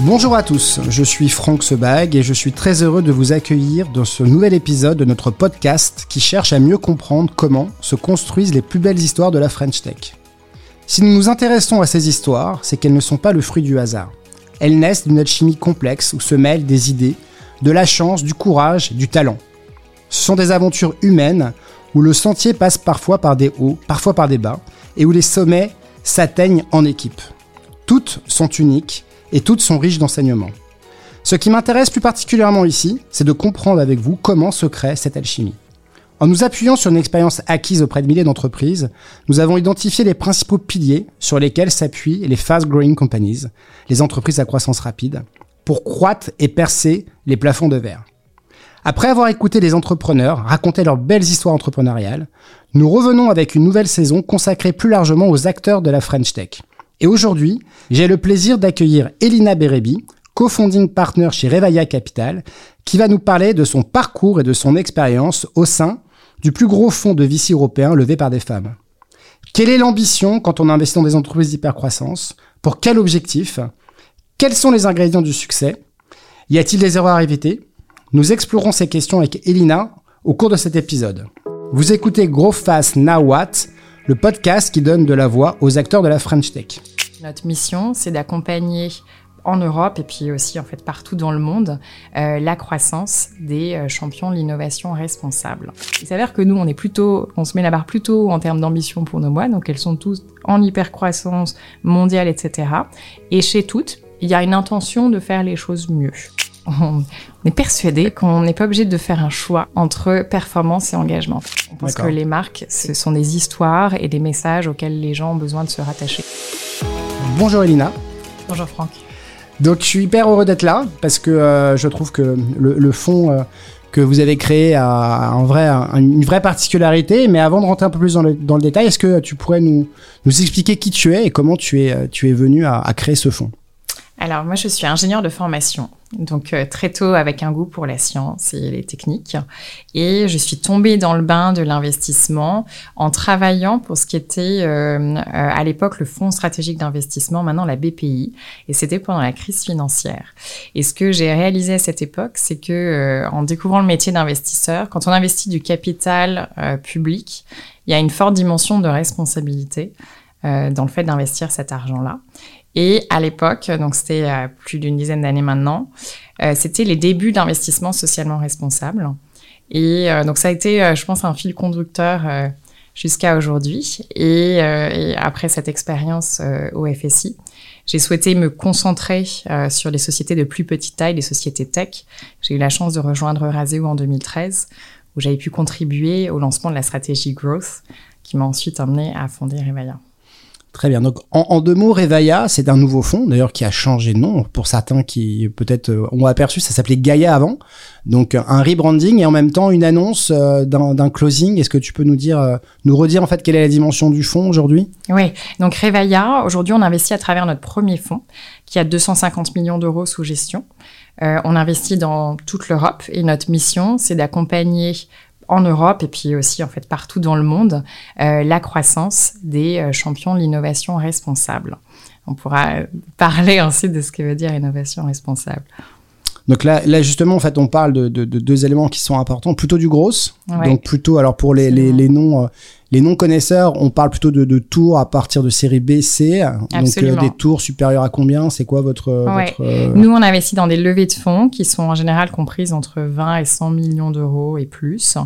Bonjour à tous, je suis Franck Sebag et je suis très heureux de vous accueillir dans ce nouvel épisode de notre podcast qui cherche à mieux comprendre comment se construisent les plus belles histoires de la French Tech. Si nous nous intéressons à ces histoires, c'est qu'elles ne sont pas le fruit du hasard. Elles naissent d'une alchimie complexe où se mêlent des idées, de la chance, du courage, du talent. Ce sont des aventures humaines où le sentier passe parfois par des hauts, parfois par des bas, et où les sommets s'atteignent en équipe. Toutes sont uniques et toutes sont riches d'enseignements. Ce qui m'intéresse plus particulièrement ici, c'est de comprendre avec vous comment se crée cette alchimie. En nous appuyant sur une expérience acquise auprès de milliers d'entreprises, nous avons identifié les principaux piliers sur lesquels s'appuient les fast-growing companies, les entreprises à croissance rapide, pour croître et percer les plafonds de verre. Après avoir écouté les entrepreneurs raconter leurs belles histoires entrepreneuriales, nous revenons avec une nouvelle saison consacrée plus largement aux acteurs de la French Tech. Et aujourd'hui, j'ai le plaisir d'accueillir Elina Berebi, co-founding partner chez Revaya Capital, qui va nous parler de son parcours et de son expérience au sein du plus gros fonds de VC européen levé par des femmes. Quelle est l'ambition quand on investit dans des entreprises d'hypercroissance? Pour quel objectif? Quels sont les ingrédients du succès? Y a-t-il des erreurs à éviter Nous explorons ces questions avec Elina au cours de cet épisode. Vous écoutez Grow Now What, le podcast qui donne de la voix aux acteurs de la French Tech. Notre mission, c'est d'accompagner en Europe et puis aussi en fait partout dans le monde euh, la croissance des euh, champions de l'innovation responsable. Il s'avère que nous on est plutôt, on se met la barre plutôt en termes d'ambition pour nos mois, donc elles sont toutes en hyper croissance mondiale, etc. Et chez toutes, il y a une intention de faire les choses mieux. On est persuadé qu'on n'est pas obligé de faire un choix entre performance et engagement. On pense que les marques, ce sont des histoires et des messages auxquels les gens ont besoin de se rattacher. Bonjour Elina. Bonjour Franck. Donc je suis hyper heureux d'être là parce que euh, je trouve que le, le fond euh, que vous avez créé a un vrai, une vraie particularité. Mais avant de rentrer un peu plus dans le, dans le détail, est-ce que tu pourrais nous, nous expliquer qui tu es et comment tu es, tu es venu à, à créer ce fonds alors moi je suis ingénieure de formation, donc euh, très tôt avec un goût pour la science et les techniques. Et je suis tombée dans le bain de l'investissement en travaillant pour ce qui était euh, euh, à l'époque le Fonds stratégique d'investissement, maintenant la BPI. Et c'était pendant la crise financière. Et ce que j'ai réalisé à cette époque, c'est que en découvrant le métier d'investisseur, quand on investit du capital public, il y a une forte dimension de responsabilité dans le fait d'investir cet argent-là. Et à l'époque, donc c'était euh, plus d'une dizaine d'années maintenant, euh, c'était les débuts d'investissement socialement responsable. Et euh, donc ça a été, je pense, un fil conducteur jusqu'à aujourd'hui. Et, et, après cette expérience au FSI, j'ai souhaité me concentrer sur les sociétés de plus petite taille, les sociétés tech. J'ai eu la chance de rejoindre Raseo en 2013, où j'avais pu contribuer au lancement de la stratégie Growth, qui m'a ensuite amené à fonder Revaya. Très bien. Donc, en, deux mots, Revaya, c'est un nouveau fonds, d'ailleurs, qui a changé de nom. Pour certains qui peut-être euh, ont aperçu, ça s'appelait Gaia avant. Donc, un rebranding et en même temps une annonce euh, d'un closing. Est-ce que tu peux nous dire, euh, nous redire en fait quelle est la dimension du fonds aujourd'hui? Oui. Donc, Revaya, aujourd'hui, on investit à travers notre premier fonds qui a 250 millions d'euros sous gestion. on investit dans toute l'Europe et notre mission, c'est d'accompagner en Europe et puis aussi en fait partout dans le monde euh, la croissance des euh, champions de l'innovation responsable. On pourra parler ensuite de ce que veut dire innovation responsable. Donc là, là justement, en fait, on parle de, de, de deux éléments qui sont importants, plutôt du gros. Donc plutôt, alors pour les, les, les noms, euh, les non-connaisseurs, on parle plutôt de, de, tours à partir de série B, C. Donc euh, des tours supérieurs à combien? C'est quoi votre, votre euh, Nous, on investit dans des levées de fonds qui sont en général comprises entre 20 et 100 millions d'euros et plus.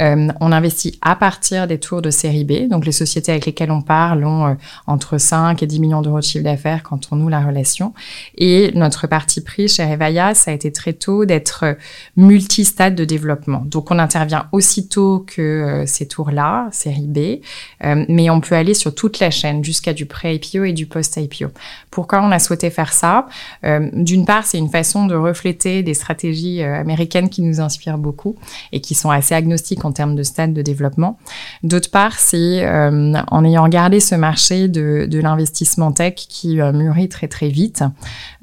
Euh, on investit à partir des tours de série B. Donc les sociétés avec lesquelles on parle ont entre 5 et 10 millions d'euros de chiffre d'affaires quand on noue la relation. Et notre parti pris chez Revaya, ça a été très tôt d'être multi-stade de développement. Donc on intervient aussitôt que ces tours-là, série B, euh, mais on peut aller sur toute la chaîne jusqu'à du pré-IPO et du post-IPO. Pourquoi on a souhaité faire ça? Euh, D'une part, c'est une façon de refléter des stratégies euh, américaines qui nous inspirent beaucoup et qui sont assez agnostiques en termes de stade de développement. D'autre part, c'est en ayant regardé ce marché de, de l'investissement tech qui mûrit très très vite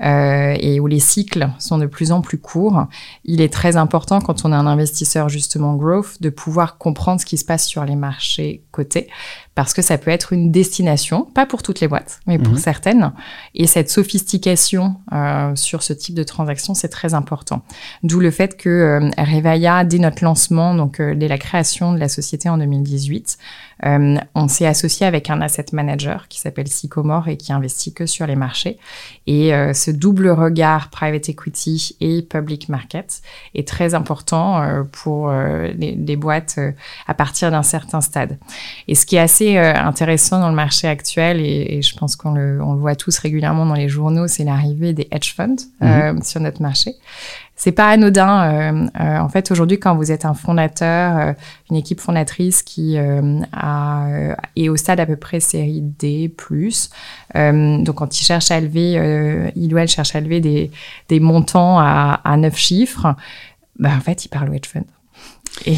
et où les cycles sont de plus en plus courts, il est très important quand on est un investisseur justement growth de pouvoir comprendre ce qui se passe sur les marchés marché coté parce que ça peut être une destination, pas pour toutes les boîtes, mais pour mhm. certaines. Et cette sophistication euh, sur ce type de transaction, c'est très important. D'où le fait que euh, Revaya, dès notre lancement, donc euh, dès la création de la société en 2018, euh, on s'est associé avec un asset manager qui s'appelle Sycomore et qui investit que sur les marchés. Et euh, ce double regard private equity et public market est très important euh, pour les, boîtes à partir d'un certain stade. Et ce qui est assez intéressant dans le marché actuel, et, je pense qu'on le, on le voit tous régulièrement dans les journaux, c'est l'arrivée des hedge funds mm-hmm. sur notre marché c'est pas anodin. Euh, euh, en fait, aujourd'hui, quand vous êtes un fondateur, euh, une équipe fondatrice qui a, est au stade à peu près série D+, donc quand il cherche à élever, il ou elle cherche à élever des, des montants à, à 9 chiffres, bah, en fait, il parle au hedge fund. Et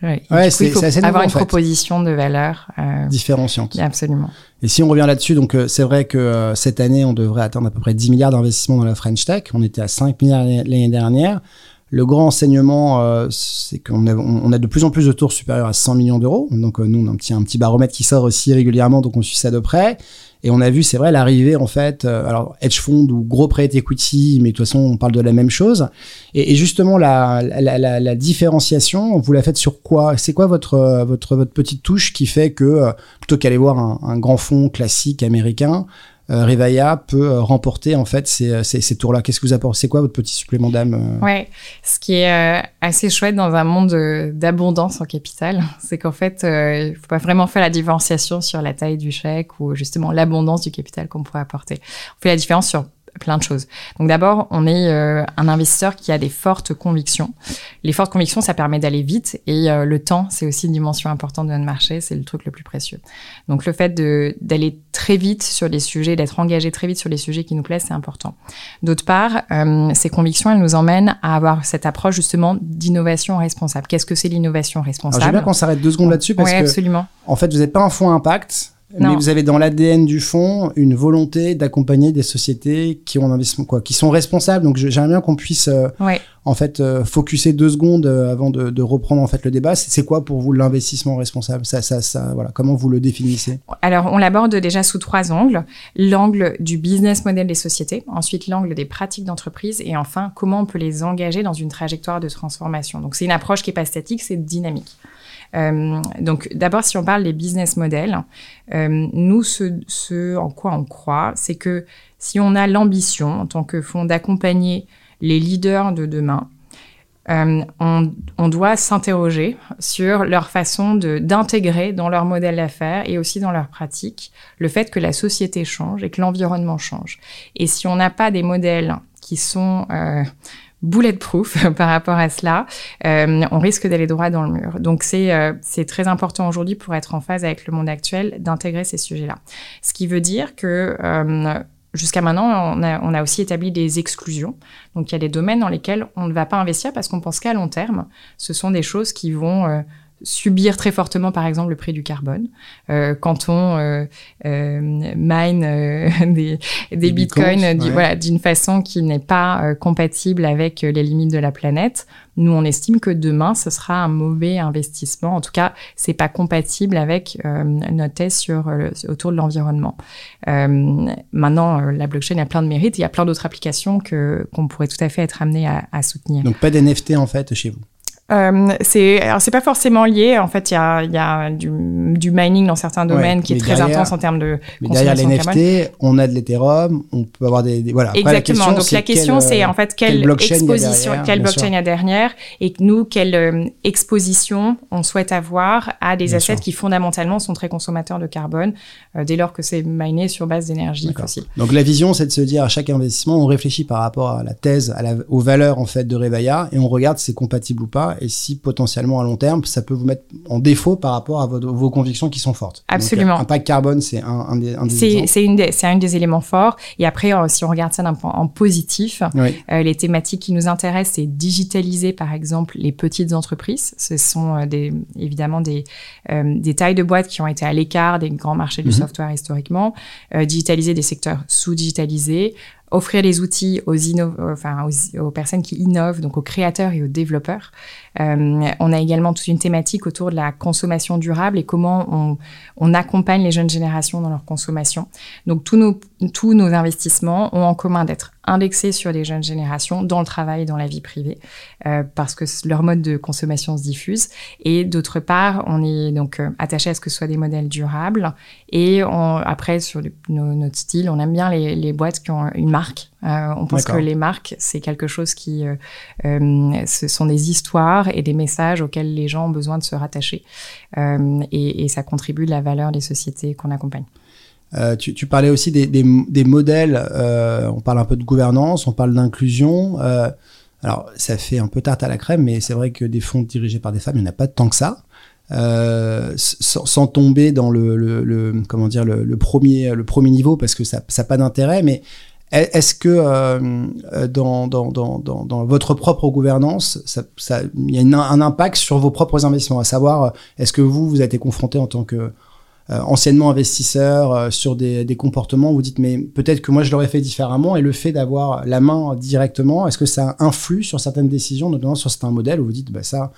Ouais, c'est faut avoir une proposition de valeur euh, différenciante. Absolument. Et si on revient là-dessus, donc euh, c'est vrai que euh, cette année, on devrait atteindre à peu près 10 milliards d'investissements dans la French Tech. On était à 5 milliards l'année dernière. Le grand enseignement, euh, c'est qu'on a, de plus en plus de tours supérieurs à 100 millions d'euros. Donc nous, on a un petit, petit baromètre qui sort aussi régulièrement, donc on suit ça de près. Et on a vu, c'est vrai, l'arrivée en fait, euh, alors hedge fund ou gros prêt equity, mais de toute façon, on parle de la même chose. Et, justement, la, différenciation, vous la faites sur quoi? C'est quoi votre, petite touche qui fait que, euh, plutôt qu'aller voir un, un grand fonds classique américain, euh, Revaya peut euh, remporter en fait ces, euh, ces, ces tours-là Qu'est-ce que vous apportez C'est quoi votre petit supplément d'âme Ouais, ce qui est assez chouette dans un monde d'abondance en capital, c'est qu'en fait, il faut pas vraiment faire la différenciation sur la taille du chèque ou justement l'abondance du capital qu'on pourrait apporter. On fait la différence sur plein de choses. Donc d'abord, on est euh, un investisseur qui a des fortes convictions. Les fortes convictions, ça permet d'aller vite et euh, le temps, c'est aussi une dimension importante de notre marché, c'est le truc le plus précieux. Donc le fait d'aller très vite sur les sujets, d'être engagé très vite sur les sujets qui nous plaisent, c'est important. D'autre part, euh, ces convictions, elles nous emmènent à avoir cette approche justement d'innovation responsable. Qu'est-ce que c'est l'innovation responsable J'aimerais qu'on s'arrête deux secondes là-dessus parce que absolument. en fait, vous n'êtes pas un fonds impact mais vous avez dans l'ADN du fonds une volonté d'accompagner des sociétés qui ont un investissement, quoi, qui sont responsables. Donc j'aimerais bien qu'on puisse euh, en fait euh, focuser deux secondes euh, avant de, de, reprendre en fait le débat. C'est quoi pour vous l'investissement responsable? Ça, ça, ça, voilà. Comment vous le définissez? Alors on l'aborde déjà sous trois angles l'angle du business model des sociétés, ensuite l'angle des pratiques d'entreprise, et enfin comment on peut les engager dans une trajectoire de transformation. Donc c'est une approche qui est pas statique, c'est dynamique. Euh, donc d'abord, si on parle des business models, euh, nous, ce, en quoi on croit, c'est que si on a l'ambition en tant que fonds d'accompagner les leaders de demain, euh, on, on, doit s'interroger sur leur façon d'intégrer dans leur modèle d'affaires et aussi dans leur pratique le fait que la société change et que l'environnement change. Et si on n'a pas des modèles qui sont bulletproof par rapport à cela, euh, on risque d'aller droit dans le mur. Donc c'est euh, c'est très important aujourd'hui pour être en phase avec le monde actuel d'intégrer ces sujets-là. Ce qui veut dire que euh, Jusqu'à maintenant, on a, on a, aussi établi des exclusions. Donc, il y a des domaines dans lesquels on ne va pas investir parce qu'on pense qu'à long terme, ce sont des choses qui vont euh, subir très fortement, par exemple, le prix du carbone. Euh, quand on euh, euh mine euh, des, des, bitcoins, voilà, d'une façon qui n'est pas euh, compatible avec les limites de la planète, nous, on estime que demain, ce sera un mauvais investissement. En tout cas, c'est pas compatible avec notre thèse sur, autour de l'environnement. maintenant, la blockchain a plein de mérites. Il y a plein d'autres applications que qu'on pourrait tout à fait être amené à, à soutenir. Donc, pas d'NFT, en fait, chez vous euh, c'est alors c'est pas forcément lié. En fait, il y a, y a du, du, mining dans certains domaines qui est très intense en termes de mais derrière les NFT, on a de l'Ethereum, on peut avoir des, voilà. Exactement. Donc la question, c'est en fait quelle, quelle exposition, quelle blockchain il y a derrière, et nous quelle euh, exposition on souhaite avoir à des assets qui fondamentalement sont très consommateurs de carbone, euh, dès lors que c'est miné sur base d'énergie fossile. Donc la vision, c'est de se dire à chaque investissement, on réfléchit par rapport à la thèse, à la, aux valeurs en fait de Revaya, et on regarde si c'est compatible ou pas et si potentiellement à long terme, ça peut vous mettre en défaut par rapport à vos, convictions qui sont fortes. Absolument. Un impact carbone, c'est un, des, un des C'est une des, un des éléments forts. Et après, euh, si on regarde ça d'un point en positif, euh, les thématiques qui nous intéressent, c'est digitaliser, par exemple, les petites entreprises. Ce sont euh, des, évidemment des, des tailles de boîtes qui ont été à l'écart des grands marchés du mhm. software historiquement. digitaliser des secteurs sous-digitalisés, offrir les outils aux, enfin, aux, personnes qui innovent, donc aux créateurs et aux développeurs. Euh, on a également toute une thématique autour de la consommation durable et comment on, on accompagne les jeunes générations dans leur consommation. Donc tous nos, tous nos investissements ont en commun d'être indexés sur les jeunes générations dans le travail et dans la vie privée, euh, parce que leur mode de consommation se diffuse. Et d'autre part, on est donc euh, attaché à ce que ce soit des modèles durables. Et on, après, sur notre style, on aime bien les, les boîtes qui ont une marque euh, on pense que les marques, c'est quelque chose qui, euh, euh, ce sont des histoires et des messages auxquels les gens ont besoin de se rattacher, et, ça contribue de la valeur des sociétés qu'on accompagne. Tu, parlais aussi des, modèles. on parle un peu de gouvernance, on parle d'inclusion. alors, ça fait un peu tarte à la crème, mais c'est vrai que des fonds dirigés par des femmes, il n'y en a pas tant que ça. Sans, tomber dans le, comment dire le, premier le premier niveau parce que ça n'a pas d'intérêt mais est-ce que euh, dans, dans, dans, dans, votre propre gouvernance, il y a un impact sur vos propres investissements À savoir, est-ce que vous, vous avez été confronté en tant que euh, anciennement investisseur euh, sur des, des, comportements vous dites mais peut-être que moi je l'aurais fait différemment et le fait d'avoir la main directement, est-ce que ça influe sur certaines décisions, notamment sur certains modèles où vous dites bah ça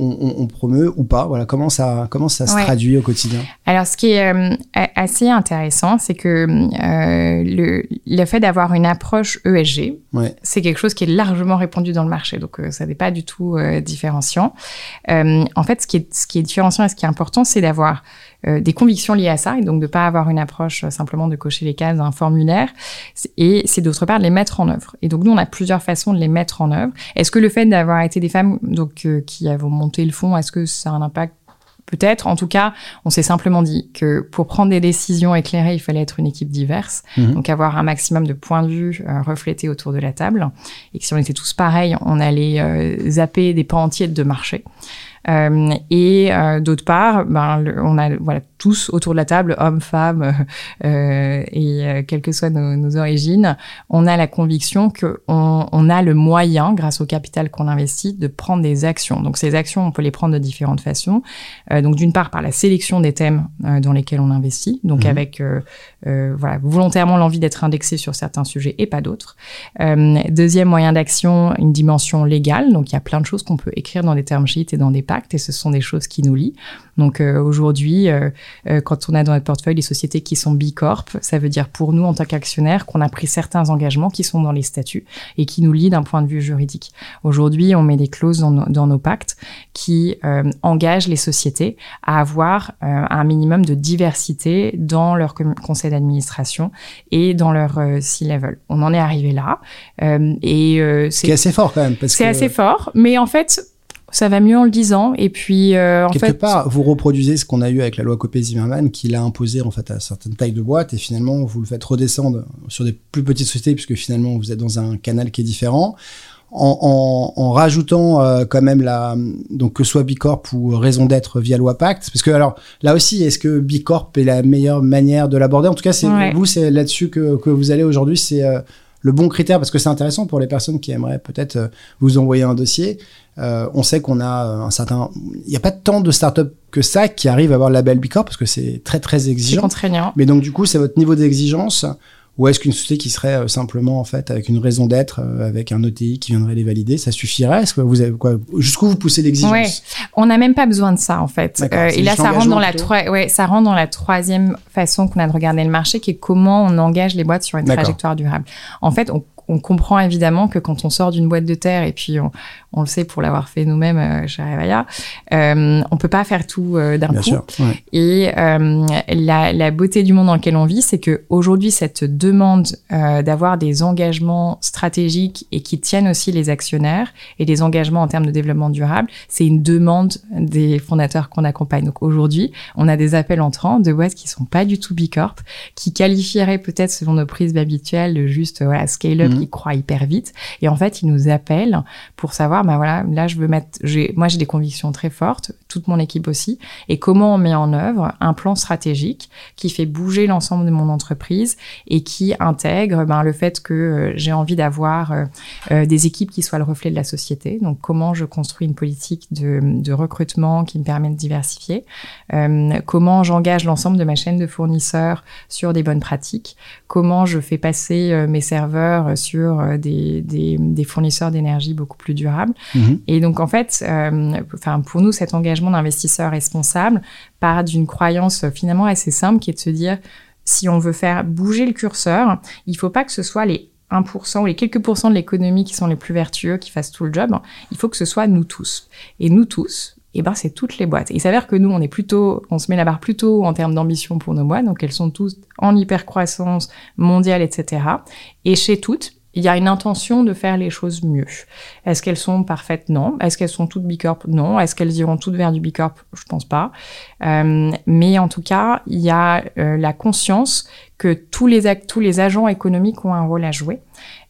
on, promeut ou pas Voilà, comment ça, comment ça se traduit au quotidien Alors, ce qui est euh, assez intéressant, c'est que euh, le, le, fait d'avoir une approche ESG, c'est quelque chose qui est largement répandu dans le marché. Donc, euh, ça n'est pas du tout différenciant. en fait, ce qui, est, ce qui est différenciant et ce qui est important, c'est d'avoir des convictions liées à ça, et donc de ne pas avoir une approche simplement de cocher les cases d'un formulaire, et c'est d'autre part de les mettre en œuvre. Et donc nous, on a plusieurs façons de les mettre en œuvre. Est-ce que le fait d'avoir été des femmes donc qui avons monter le fond, est-ce que ça a un impact? Peut-être. En tout cas, on s'est simplement dit que pour prendre des décisions éclairées, il fallait être une équipe diverse, mhm. donc avoir un maximum de points de vue euh, reflétés autour de la table, et que si on était tous pareils, on allait euh, zapper des pans entiers de marché. Euh, et euh, d'autre part, ben, on a voilà, tous autour de la table, hommes, femmes, euh, et euh, quelles que soient nos, nos, origines, on a la conviction qu'on on a le moyen, grâce au capital qu'on investit, de prendre des actions. Donc ces actions, on peut les prendre de différentes façons. donc d'une part par la sélection des thèmes dans lesquels on investit, donc mhm. avec voilà, volontairement l'envie d'être indexé sur certains sujets et pas d'autres. deuxième moyen d'action, une dimension légale. Donc il y a plein de choses qu'on peut écrire dans des term sheets et dans des et ce sont des choses qui nous lient. Donc euh, aujourd'hui, euh, euh, quand on a dans notre portefeuille des sociétés qui sont B Corp, ça veut dire pour nous en tant qu'actionnaires qu'on a pris certains engagements qui sont dans les statuts et qui nous lient d'un point de vue juridique. Aujourd'hui, on met des clauses dans, nos pactes qui engagent les sociétés à avoir un minimum de diversité dans leur conseil d'administration et dans leur C-level. On en est arrivé là. et c'est assez fort quand même. C'est assez fort, mais en fait, ça va mieux en le disant. Et puis, euh, en Quelque part, vous reproduisez ce qu'on a eu avec la loi Copé-Zimmermann, qui l'a imposé en fait à certaines tailles de boîtes, et finalement, vous le faites redescendre sur des plus petites sociétés, puisque finalement, vous êtes dans un canal qui est différent. En, en, en rajoutant euh, quand même la donc que ce soit Bicorp ou raison d'être via loi Pacte parce que alors là aussi est-ce que Bicorp est la meilleure manière de l'aborder? En tout cas c'est vous c'est là-dessus que, que vous allez aujourd'hui c'est euh, le bon critère parce que c'est intéressant pour les personnes qui aimeraient peut-être euh, vous envoyer un dossier. Euh, on sait qu'on a un certain, il n'y a pas tant de startups que ça qui arrivent à avoir le label Bicorp parce que c'est très très exigeant. C'est contraignant. Mais donc du coup, c'est votre niveau d'exigence ou est-ce qu'une société qui serait euh, simplement en fait avec une raison d'être, euh, avec un OTI qui viendrait les valider, ça suffirait? Est-ce que vous avez quoi Jusqu'où vous poussez l'exigence? Ouais. On n'a même pas besoin de ça en fait. Euh, et là, ça rentre dans la ouais, ça rentre dans la troisième façon qu'on a de regarder le marché, qui est comment on engage les boîtes sur une trajectoire durable. En fait, on, on comprend évidemment que quand on sort d'une boîte de terre, et puis on, on le sait pour l'avoir fait nous-mêmes euh, chez Revaya, euh, on peut pas faire tout euh, d'un coup. Sûr, Et euh, la, la, beauté du monde dans lequel on vit, c'est que aujourd'hui cette demande euh, d'avoir des engagements stratégiques et qui tiennent aussi les actionnaires et des engagements en termes de développement durable, c'est une demande des fondateurs qu'on accompagne. Donc aujourd'hui, on a des appels entrants de boîtes qui sont pas du tout bicorp, qui qualifieraient peut-être selon nos prises habituelles de juste voilà scale up qui croient hyper vite. Et en fait, ils nous appellent pour savoir, ben voilà, là, je veux mettre, moi, j'ai des convictions très fortes, toute mon équipe aussi, et comment on met en œuvre un plan stratégique qui fait bouger l'ensemble de mon entreprise et qui intègre ben, le fait que euh, j'ai envie d'avoir euh, euh, des équipes qui soient le reflet de la société. Donc, comment je construis une politique de, de recrutement qui me permet de diversifier, comment j'engage l'ensemble de ma chaîne de fournisseurs sur des bonnes pratiques, comment je fais passer mes serveurs sur des, des, des fournisseurs d'énergie beaucoup plus durables. Mhm. Et donc, en fait, enfin, pour nous, cet engagement d'investisseur responsable part d'une croyance finalement assez simple qui est de se dire si on veut faire bouger le curseur, il ne faut pas que ce soit les 1% ou les quelques pourcents de l'économie qui sont les plus vertueux qui fassent tout le job. Il faut que ce soit nous tous. Et nous tous, eh ben, c'est toutes les boîtes. Et il s'avère que nous, on est plutôt, on se met la barre plutôt en termes d'ambition pour nos boîtes. Donc, elles sont toutes en hyper-croissance mondiale, etc. Et chez toutes, il y a une intention de faire les choses mieux. Est-ce qu'elles sont parfaites? Non. Est-ce qu'elles sont toutes Bicorp? Non. Est-ce qu'elles iront toutes vers du Bicorp? Je pense pas. Euh, mais en tout cas, il y a euh, la conscience que tous les, tous les agents économiques ont un rôle à jouer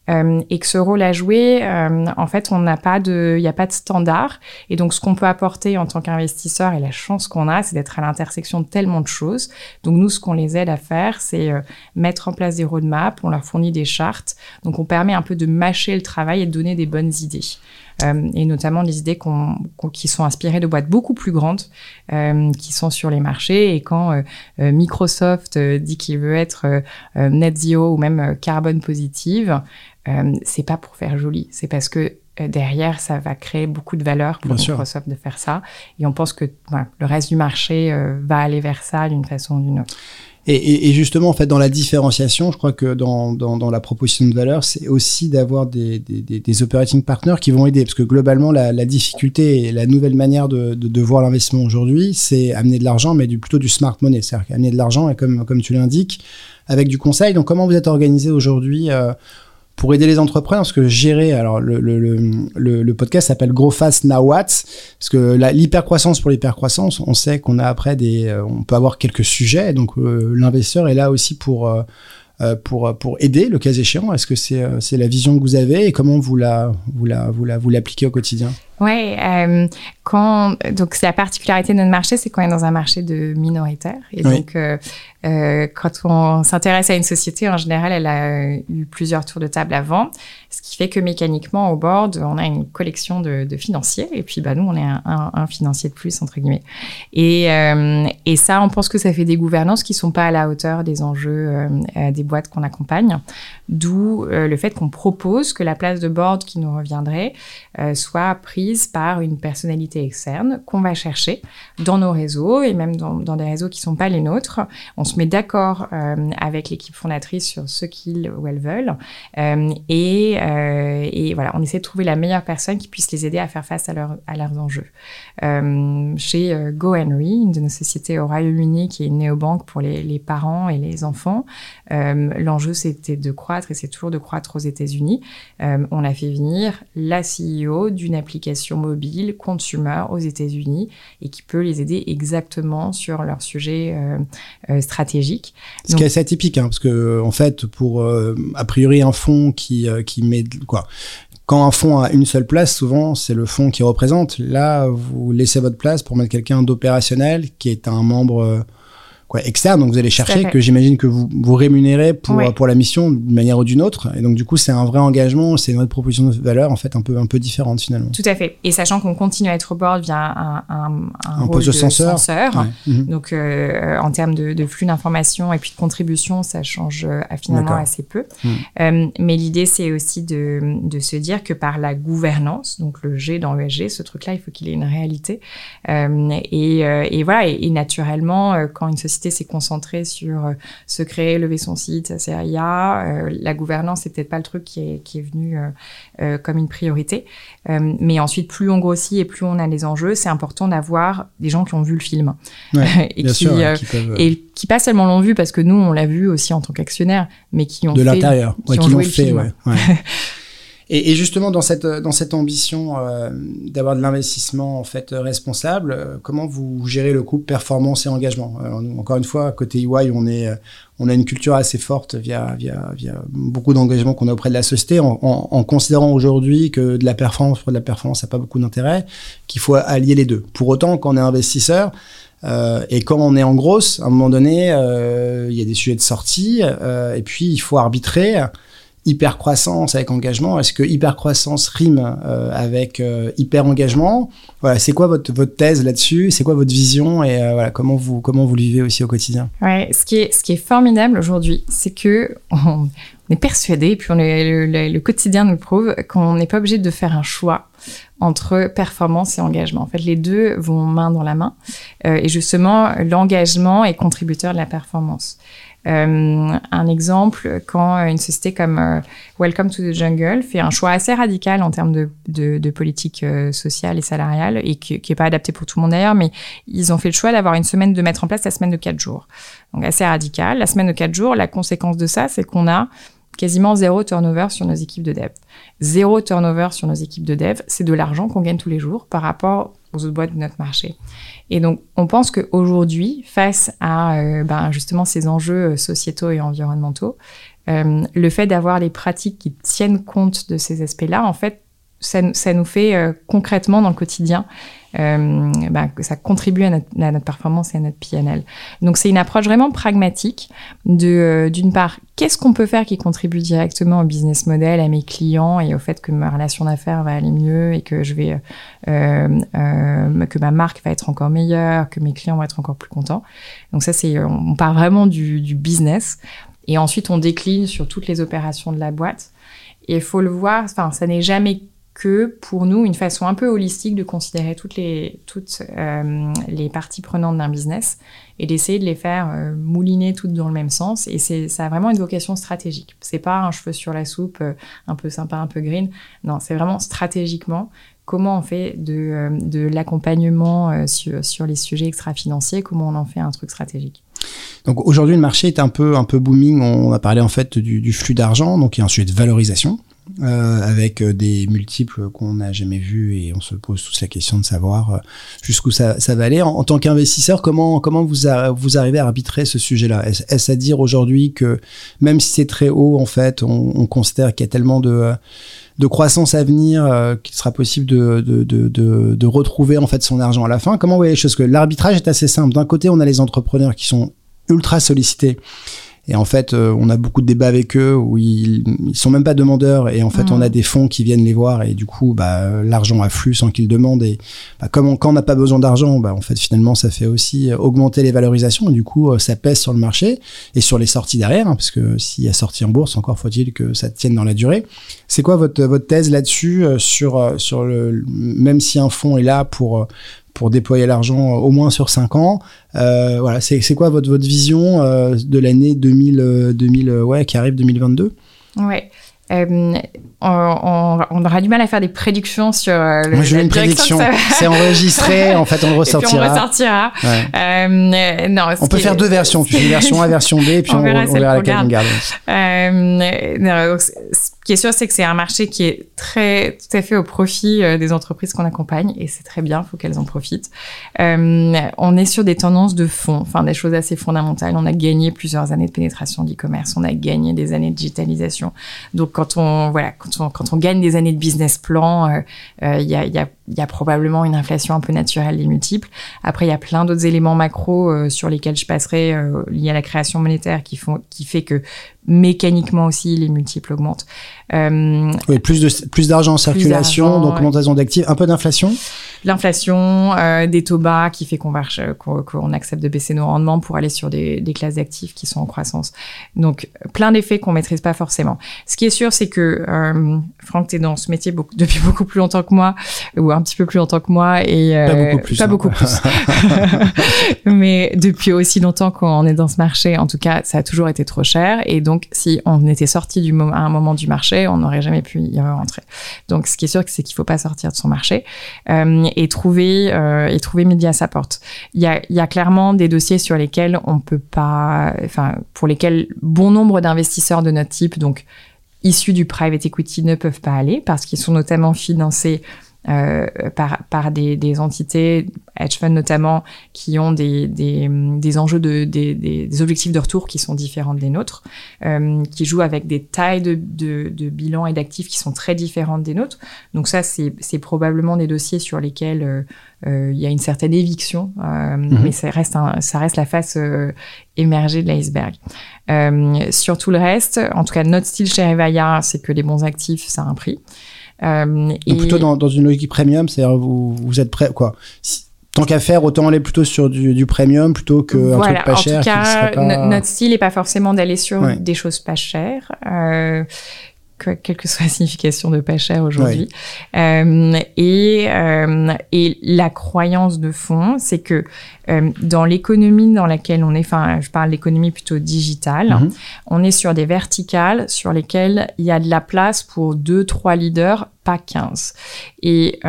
euh, et que ce rôle à jouer, euh, en fait, on n'a pas de, il n'y a pas de standard. Et donc, ce qu'on peut apporter en tant qu'investisseur et la chance qu'on a, c'est d'être à l'intersection de tellement de choses. Donc, nous, ce qu'on les aide à faire, c'est euh, mettre en place des roadmaps, on leur fournit des chartes. Donc, on permet un peu de mâcher le travail et de donner des bonnes idées. Euh, et notamment des idées qui sont inspirées de boîtes beaucoup plus grandes euh, qui sont sur les marchés. Et quand Microsoft dit qu'il veut être net zero ou même carbone positive, c'est pas pour faire joli, c'est parce que derrière, ça va créer beaucoup de valeur pour Microsoft de faire ça. Et on pense que le reste du marché va aller vers ça d'une façon ou d'une autre. Et, et, justement, en fait, dans la différenciation, je crois que dans, dans, dans la proposition de valeur, c'est aussi d'avoir des, des, des, operating partners qui vont aider. Parce que globalement, la, la difficulté et la nouvelle manière de, de, de voir l'investissement aujourd'hui, c'est amener de l'argent, mais du, plutôt du smart money. C'est-à-dire amener de l'argent, et comme, comme tu l'indiques, avec du conseil. Donc, comment vous êtes organisé aujourd'hui euh, pour aider les entrepreneurs, parce que gérer, alors le, le, le, le podcast s'appelle Grow Fast Now What, parce que l'hypercroissance pour l'hypercroissance, on sait qu'on a après des, euh, on peut avoir quelques sujets, donc euh, l'investisseur est là aussi pour euh, pour, pour aider le cas échéant? Est-ce que c'est c'est la vision que vous avez et comment vous la vous la vous la vous l'appliquez au quotidien? Euh, quand donc la particularité de notre marché, c'est qu'on est dans un marché de minoritaires et donc euh, euh, quand on s'intéresse à une société, en général, elle a eu plusieurs tours de table avant, ce qui fait que mécaniquement au board, on a une collection de, financiers. Et puis bah nous on est un, financier de plus entre guillemets. Et euh, et ça, on pense que ça fait des gouvernances qui sont pas à la hauteur des enjeux euh, des boîtes qu'on accompagne, d'où le fait qu'on propose que la place de board qui nous reviendrait soit prise par une personnalité externe qu'on va chercher dans nos réseaux et même dans, des réseaux qui ne sont pas les nôtres. On se met d'accord euh, avec l'équipe fondatrice sur ce qu'ils ou elles veulent euh, et, euh, et, voilà, on essaie de trouver la meilleure personne qui puisse les aider à faire face à, leur, à leurs enjeux. chez GoHenry, une de nos sociétés au Royaume-Uni qui est une néobanque pour les, les parents et les enfants, l'enjeu c'était de croître et c'est toujours de croître aux États-Unis. on a fait venir la CEO d'une application mobile consumer aux États-Unis et qui peut les aider exactement sur leur sujet euh, euh, stratégique. Ce qui est assez atypique, hein, parce que en fait, pour euh, a priori un fonds qui qui met quoi quand un fonds a une seule place, souvent c'est le fonds qui représente. Là, vous laissez votre place pour mettre quelqu'un d'opérationnel qui est un membre quoi, externe. Donc vous allez chercher que j'imagine que vous vous rémunérez pour pour la mission d'une manière ou d'une autre. Et donc du coup c'est un vrai engagement, c'est une proposition de valeur en fait un peu un peu différente finalement. Tout à fait. Et sachant qu'on continue à être au board via un un, un, rôle de censeur. Mhm. Donc euh, en termes de, de flux d'informations et puis de contribution, ça change euh, finalement assez peu. Mhm. Euh, mais l'idée c'est aussi de de se dire que par la gouvernance, donc le G dans l'ESG, ce truc-là, il faut qu'il ait une réalité. Euh, et, et voilà. Et, et naturellement, quand une société s'est concentré sur euh, se créer, lever son site, sa CIA. Euh, la gouvernance, c'est peut-être pas le truc qui est, qui est venu euh, comme une priorité. mais ensuite, plus on grossit et plus on a les enjeux, c'est important d'avoir des gens qui ont vu le film. et, qui, et qui pas seulement l'ont vu parce que nous, on l'a vu aussi en tant qu'actionnaire, mais qui ont de l'intérieur, qui, ont, fait, ouais. Et, justement, dans cette, ambition euh, d'avoir de l'investissement en fait responsable, euh, comment vous gérez le couple performance et engagement? Encore une fois, côté EY, on, a une culture assez forte via, beaucoup d'engagement qu'on a auprès de la société, en, considérant aujourd'hui que de la performance pour de la performance n'a pas beaucoup d'intérêt, qu'il faut allier les deux. Pour autant, quand on est investisseur, euh, et quand on est en grosse, à un moment donné, euh, il y a des sujets de sortie, euh, et puis il faut arbitrer hyper croissance avec engagement. Est-ce que hyper croissance rime euh, avec euh, hyper engagement? Voilà, c'est quoi votre votre thèse là-dessus? C'est quoi votre vision? Et euh, voilà comment vous comment vous le vivez aussi au quotidien? Ouais, ce qui est ce qui est formidable aujourd'hui, c'est que on, est persuadé, puis on le, quotidien nous prouve, qu'on n'est pas obligé de faire un choix entre performance et engagement. En fait, les deux vont main dans la main, et justement, l'engagement est contributeur de la performance. Euh, un exemple, quand une société comme euh, Welcome to the Jungle fait un choix assez radical en termes de, politique euh, sociale et salariale, et qui n'est pas adapté pour tout le monde d'ailleurs, mais ils ont fait le choix d'avoir une semaine, de mettre en place la semaine de 4 jours. Donc assez radical. La semaine de 4 jours, la conséquence de ça, c'est qu'on a quasiment zéro turnover sur nos équipes de dev. Zéro turnover sur nos équipes de dev, c'est de l'argent qu'on gagne tous les jours par rapport aux autres boîtes de notre marché. Et donc, on pense qu'aujourd'hui, face à euh, ben, justement ces enjeux euh, sociétaux et environnementaux, euh, le fait d'avoir les pratiques qui tiennent compte de ces aspects-là, en fait, ça, ça nous fait concrètement dans le quotidien euh, bah, ça contribue à notre, à notre, performance et à notre PNL. Donc c'est une approche vraiment pragmatique de euh, d'une part qu'est-ce qu'on peut faire qui contribue directement au business model, à mes clients et au fait que ma relation d'affaires va aller mieux et que je vais euh, euh, que ma marque va être encore meilleure, que mes clients vont être encore plus contents. Donc ça c'est on part vraiment du, du business et ensuite on décline sur toutes les opérations de la boîte. Et il faut le voir, enfin, ça n'est jamais que pour nous une façon un peu holistique de considérer toutes les, toutes, euh, les parties prenantes d'un business et d'essayer de les faire euh, mouliner toutes dans le même sens. Et ça a vraiment une vocation stratégique. C'est pas un cheveu sur la soupe, euh, un peu sympa, un peu green. Non, c'est vraiment stratégiquement comment on fait de, de l'accompagnement sur, sur les sujets extra-financiers, comment on en fait un truc stratégique. Donc aujourd'hui, le marché est un peu, un peu booming. On a parlé en fait du, du flux d'argent, donc il y a un sujet de valorisation. Euh, avec euh, des multiples qu'on n'a jamais vus et on se pose tous la question de savoir euh, jusqu'où ça, va aller. En, tant qu'investisseur, comment, comment vous, vous arrivez à arbitrer ce sujet-là? Est-ce à dire aujourd'hui que même si c'est très haut, en fait, on, on considère qu'il y a tellement de de croissance à venir qu'il sera possible de, de, de, retrouver en fait son argent à la fin? Comment vous voyez les choses? L'arbitrage est assez simple. D'un côté, on a les entrepreneurs qui sont ultra sollicités et en fait, euh, on a beaucoup de débats avec eux où ils, ils sont même pas demandeurs et en fait, on a mm. des fonds qui viennent les voir et du coup, bah, l'argent afflue sans qu'ils demandent. Et bah, comme quand on n'a pas besoin d'argent, bah, en fait, finalement, ça fait aussi augmenter les valorisations et du coup, euh, ça pèse sur le marché et sur les sorties derrière, hein, parce que s'il y a sortie en bourse, encore faut-il que ça tienne dans la durée. C'est quoi votre votre thèse là-dessus euh, sur sur le même si un fonds est là pour pour déployer l'argent au moins sur 5 ans. Euh, voilà, c'est quoi votre, votre vision euh, de l'année 2000, 2000, euh, ouais, qui arrive 2022 Ouais. Euh, on, on, aura du mal à faire des prédictions sur euh, le, Moi, je veux une prédiction. C'est enregistré, en fait, on le ressortira. Et puis on ressortira. Ouais. Euh, non, on peut faire deux versions. Une version A, version B, et puis on, on verra, on verra laquelle on garde. Euh, non, donc, ce qui est sûr, c'est que c'est un marché qui est très, tout à fait au profit euh, des entreprises qu'on accompagne, et c'est très bien, il faut qu'elles en profitent. Euh, on est sur des tendances de fond, enfin des choses assez fondamentales. On a gagné plusieurs années de pénétration d'e-commerce, on a gagné des années de digitalisation. Donc quand on, voilà, quand on, quand on gagne des années de business plan, il euh, euh, y, a, y, a, y, a, probablement une inflation un peu naturelle des multiples. Après, il y a plein d'autres éléments macro sur lesquels je passerai liés à la création monétaire qui font, qui fait que mécaniquement aussi les multiples augmentent. Euh, oui, plus de plus d'argent en circulation, donc augmentation d'actifs, un peu d'inflation. L'inflation, euh, des taux bas qui fait qu'on va qu'on accepte de baisser nos rendements pour aller sur des, des classes d'actifs qui sont en croissance. Donc plein d'effets qu'on maîtrise pas forcément. Ce qui est sûr, c'est que euh, Franck, tu es dans ce métier beaucoup, depuis beaucoup plus longtemps que moi, ou un petit peu plus longtemps que moi, et euh, pas beaucoup plus. Pas hein. beaucoup plus. Mais depuis aussi longtemps qu'on est dans ce marché, en tout cas, ça a toujours été trop cher, et donc si on était sorti du à un moment du marché, on n'aurait jamais pu y rentrer. Donc, ce qui est sûr, c'est qu'il faut pas sortir de son marché euh, et trouver euh, et trouver midi à sa porte. Il y a, il y a clairement des dossiers sur lesquels on peut pas, enfin, pour lesquels bon nombre d'investisseurs de notre type, donc issus du private equity ne peuvent pas aller parce qu'ils sont notamment financés euh, par, par des, des, entités, hedge funds notamment, qui ont des, des, des enjeux, de, des, des, objectifs de retour qui sont différents des nôtres, euh, qui jouent avec des tailles de, de, de bilan et d'actifs qui sont très différentes des nôtres. Donc ça, c'est probablement des dossiers sur lesquels euh, euh il y a une certaine éviction, euh, mhm. mais ça reste, un, ça reste la face euh, émergée de l'iceberg. sur tout le reste, en tout cas, notre style chez Revaya, c'est que les bons actifs, ça a un prix. Euh, et... plutôt dans, dans, une logique premium, c'est-à-dire vous, vous êtes prêt quoi Tant qu'à faire, autant aller plutôt sur du, du premium plutôt que voilà. truc pas cher. En tout cas, notre style n'est pas forcément d'aller sur des choses pas chères. Euh, quelle que soit la signification de pas cher aujourd'hui. Euh, et, euh, et la croyance de fond, c'est que euh, dans l'économie dans laquelle on est, enfin, je parle d'économie plutôt digitale, mhm. on est sur des verticales sur lesquelles il y a de la place pour deux, trois leaders, pas 15. Et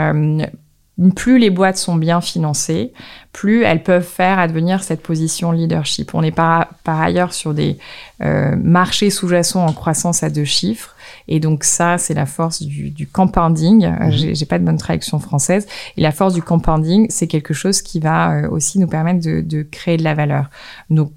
plus les boîtes sont bien financées, plus elles peuvent faire advenir cette position leadership. On est par, par ailleurs sur des euh, marchés sous-jacents en croissance à deux chiffres. Et donc ça, c'est la force du, du compounding. Euh, mhm. J'ai pas de bonne traduction française. Et la force du compounding, c'est quelque chose qui va euh, aussi nous permettre de, de, créer de la valeur. Donc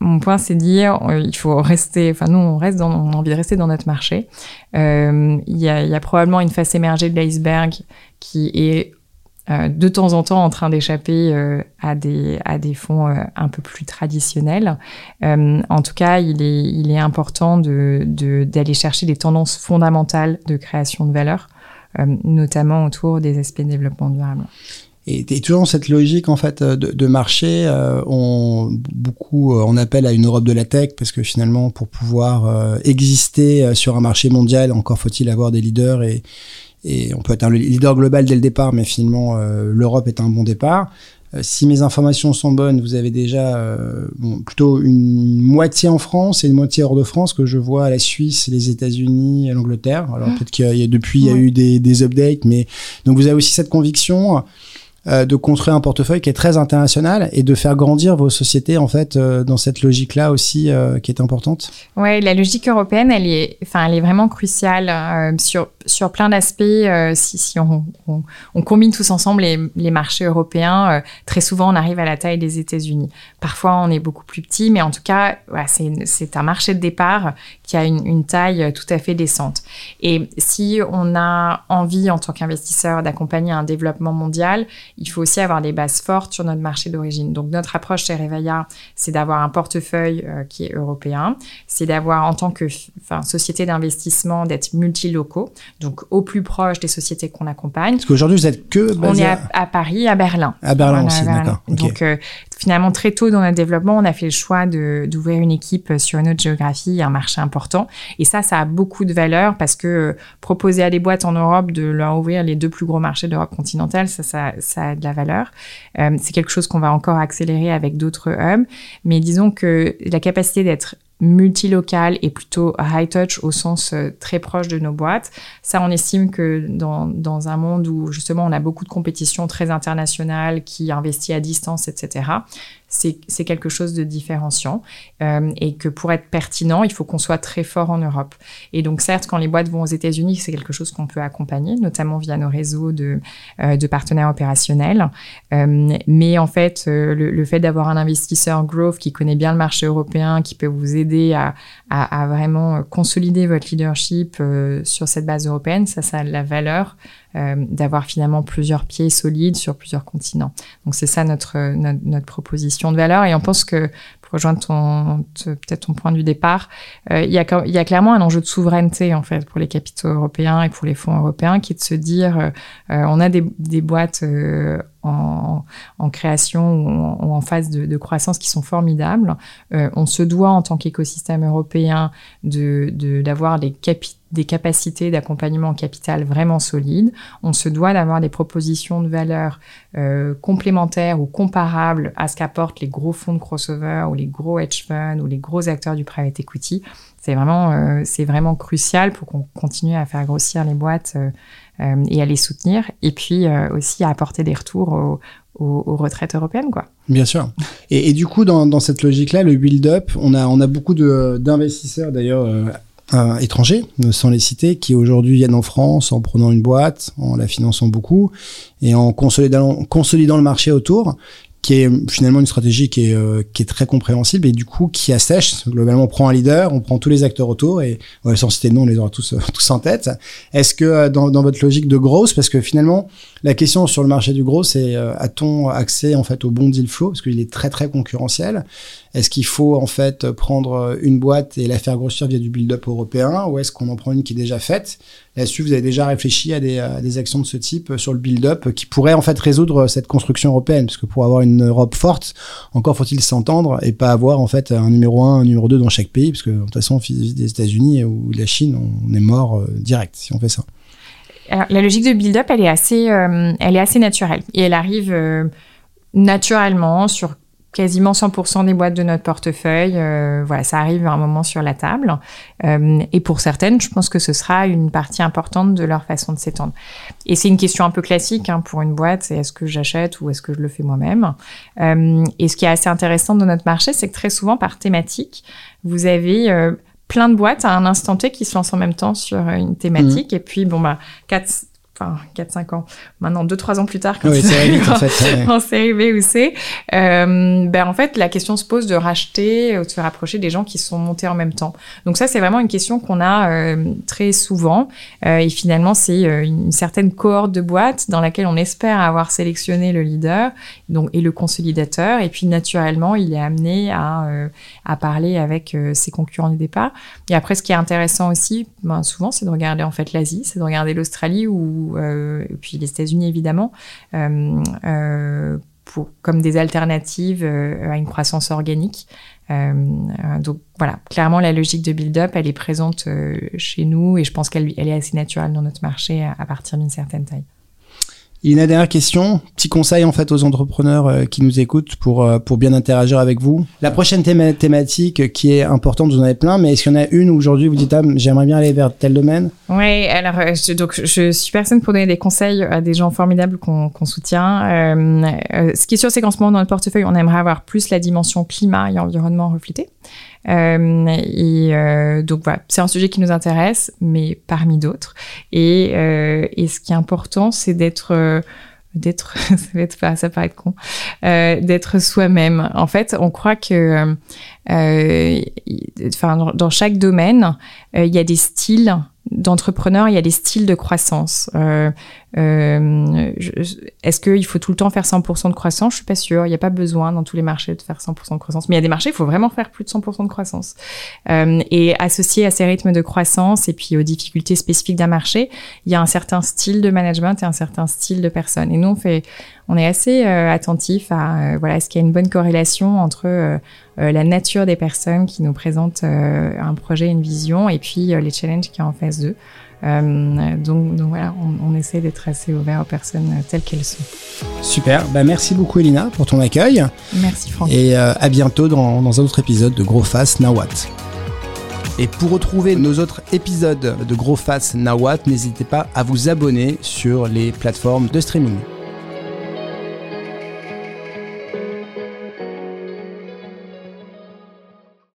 mon point, c'est de dire, il faut rester, enfin nous, on reste dans, on a envie de rester dans notre marché. Euh, il y, a, y, a, probablement une face émergée de l'iceberg qui est euh, de temps en temps en train d'échapper euh, à, des, à des fonds euh, un peu plus traditionnels. en tout cas, il est, il est important d'aller de, chercher des tendances fondamentales de création de valeur, notamment autour des aspects de développement durable. Et, et, toujours dans cette logique en fait de, de marché, on beaucoup on appelle à une Europe de la tech parce que finalement pour pouvoir exister sur un marché mondial, encore faut-il avoir des leaders et, et on peut être un leader global dès le départ, mais finalement, euh, l'Europe est un bon départ. Euh, si mes informations sont bonnes, vous avez déjà euh, bon, plutôt une moitié en France et une moitié hors de France que je vois à la Suisse, les États-Unis, l'Angleterre. Alors mmh. peut-être qu'il y a depuis il y a eu des, des updates, mais donc vous avez aussi cette conviction de construire un portefeuille qui est très international et de faire grandir vos sociétés en fait euh, dans cette logique-là aussi euh, qui est importante. Ouais, la logique européenne, elle est, enfin, elle est vraiment cruciale sur sur plein d'aspects. si si on, combine tous ensemble les, marchés européens, très souvent on arrive à la taille des États-Unis. Parfois on est beaucoup plus petit, mais en tout cas, c'est un marché de départ qui a une, taille tout à fait décente. Et si on a envie en tant qu'investisseur d'accompagner un développement mondial, il faut aussi avoir des bases fortes sur notre marché d'origine. Donc notre approche chez Revaya, c'est d'avoir un portefeuille euh, qui est européen, c'est d'avoir en tant que société d'investissement d'être multilocaux, donc au plus proche des sociétés qu'on accompagne. Parce qu'aujourd'hui vous êtes que basé on est à, Paris, à Berlin. À Berlin aussi, d'accord. Donc euh, finalement très tôt dans notre développement, on a fait le choix d'ouvrir une équipe sur une autre géographie, un marché important. Et ça, ça a beaucoup de valeur parce que euh, proposer à des boîtes en Europe de leur ouvrir les deux plus gros marchés d'Europe continentale, ça, ça, ça de la valeur. Euh, c'est quelque chose qu'on va encore accélérer avec d'autres hubs. Mais disons que la capacité d'être multilocal et plutôt high touch au sens euh, très proche de nos boîtes. Ça, on estime que dans, dans un monde où justement on a beaucoup de compétitions très internationales qui investit à distance, etc., c'est quelque chose de différenciant euh, et que pour être pertinent, il faut qu'on soit très fort en Europe. Et donc certes, quand les boîtes vont aux États-Unis, c'est quelque chose qu'on peut accompagner, notamment via nos réseaux de, euh, partenaires opérationnels. Euh, mais en fait, le, fait d'avoir un investisseur growth qui connaît bien le marché européen, qui peut vous aider à, à, vraiment consolider votre leadership sur cette base européenne, ça, ça a de la valeur d'avoir finalement plusieurs pieds solides sur plusieurs continents. Donc c'est ça notre, notre, notre, proposition de valeur et on pense que pour rejoindre ton, peut-être ton point du départ, euh, il, y a, il y a clairement un enjeu de souveraineté en fait pour les capitaux européens et pour les fonds européens qui est de se dire euh, on a des, des boîtes euh, en, en, création ou en, phase de, de, croissance qui sont formidables. Euh, on se doit en tant qu'écosystème européen de d'avoir des capitaux des capacités d'accompagnement en capital vraiment solides. On se doit d'avoir des propositions de valeur euh, complémentaires ou comparables à ce qu'apportent les gros fonds de crossover ou les gros hedge funds ou les gros acteurs du private equity. C'est vraiment, euh, vraiment crucial pour qu'on continue à faire grossir les boîtes euh, et à les soutenir. Et puis aussi à apporter des retours aux, retraites européennes, quoi. Bien sûr. Et, et du coup, dans, dans cette logique-là, le build-up, on a, on a beaucoup d'investisseurs d'ailleurs euh, étrangers, sans les citer, qui aujourd'hui viennent en France en prenant une boîte, en la finançant beaucoup et en consolidant, consolidant le marché autour qui est finalement une stratégie qui est, euh, qui est très compréhensible et du coup qui assèche. Globalement, on prend un leader, on prend tous les acteurs autour et ouais, sans citer de nom, on les aura tous, euh, tous en tête. Est-ce que euh, dans, dans, votre logique de growth, parce que finalement, la question sur le marché du gros, c'est a-t-on accès en fait au bon deal flow? Parce qu'il est très très concurrentiel. Est-ce qu'il faut en fait prendre une boîte et la faire grossir via du build-up européen ou est-ce qu'on en prend une qui est déjà faite? Là-dessus, vous avez déjà réfléchi à des, des, actions de ce type sur le build-up qui pourraient en fait résoudre cette construction européenne? Parce que pour avoir une Europe forte, encore faut-il s'entendre et pas avoir en fait un numéro 1, un numéro 2 dans chaque pays parce que de toute façon, des États-Unis ou de la Chine, on est mort euh, direct si on fait ça. la logique de build-up, elle est assez, euh, elle est assez naturelle. Et elle arrive euh, naturellement sur quasiment 100% des boîtes de notre portefeuille. Euh, voilà, ça arrive à un moment sur la table. Euh, et pour certaines, je pense que ce sera une partie importante de leur façon de s'étendre. Et c'est une question un peu classique hein, pour une boîte, c'est est-ce que j'achète ou est-ce que je le fais moi-même? Euh, Et ce qui est assez intéressant dans notre marché, c'est que très souvent, par thématique, vous avez plein de boîtes à un instant T qui se lancent en même temps sur une thématique. Mmh. Et puis, bon, bah, quatre, enfin 4-5 ans, maintenant 2-3 ans plus tard, quand, oui, en, fait, en série B ou C, euh, ben en fait la question se pose de racheter ou de se rapprocher des gens qui sont montés en même temps. Donc ça c'est vraiment une question qu'on a euh, très souvent euh, et finalement c'est une certaine cohorte de boîtes dans laquelle on espère avoir sélectionné le leader donc et le consolidateur et puis naturellement il est amené à, à parler avec ses concurrents du départ. Et après ce qui est intéressant aussi, ben, souvent c'est de regarder en fait l'Asie, c'est de regarder l'Australie euh, et puis les États-Unis évidemment, euh, euh, pour, comme des alternatives à une croissance organique. donc voilà, clairement la logique de build-up, elle est présente chez nous et je pense qu'elle elle est assez naturelle dans notre marché à partir d'une certaine taille. Une dernière question, petit conseil en fait aux entrepreneurs euh, qui nous écoutent pour euh, pour bien interagir avec vous. La prochaine thématique qui est importante, vous en avez plein, mais est-ce qu'il y en a une où aujourd'hui vous dites ah, j'aimerais bien aller vers tel domaine? Oui, alors euh, je, donc je suis personne pour donner des conseils à des gens formidables qu'on soutient. ce qui est sûr, c'est qu'en ce moment dans notre portefeuille, on aimerait avoir plus la dimension climat et environnement reflété. Euh, et euh, donc voilà, c'est un sujet qui nous intéresse, mais parmi d'autres. Et, euh, et ce qui est important, c'est d'être d'être ça, ça paraît con euh, d'être soi-même en fait on croit que euh, enfin dans chaque domaine il y a des styles d'entrepreneurs il y a des styles de croissance euh, Est-ce qu'il faut tout le temps faire 100% de croissance? Je suis pas sûre. Il n'y a pas besoin dans tous les marchés de faire 100% de croissance. Mais il y a des marchés, il faut vraiment faire plus de 100% de croissance. Euh, et associé à ces rythmes de croissance et puis aux difficultés spécifiques d'un marché, il y a un certain style de management et un certain style de personne. Et nous, on fait, on est assez euh, attentif à euh, voilà, est-ce qu'il y a une bonne corrélation entre euh, la nature des personnes qui nous présentent un projet, une vision, et puis les challenges qui y en face d'eux. Euh, donc, donc, voilà, on, on essaie d'être assez ouvert aux personnes telles qu'elles sont. Super, bah merci beaucoup Elina pour ton accueil. Merci Franck. Et euh, à bientôt dans, dans un autre épisode de Gros Face Nawat. Et pour retrouver nos autres épisodes de Gros Face Nawat, n'hésitez pas à vous abonner sur les plateformes de streaming.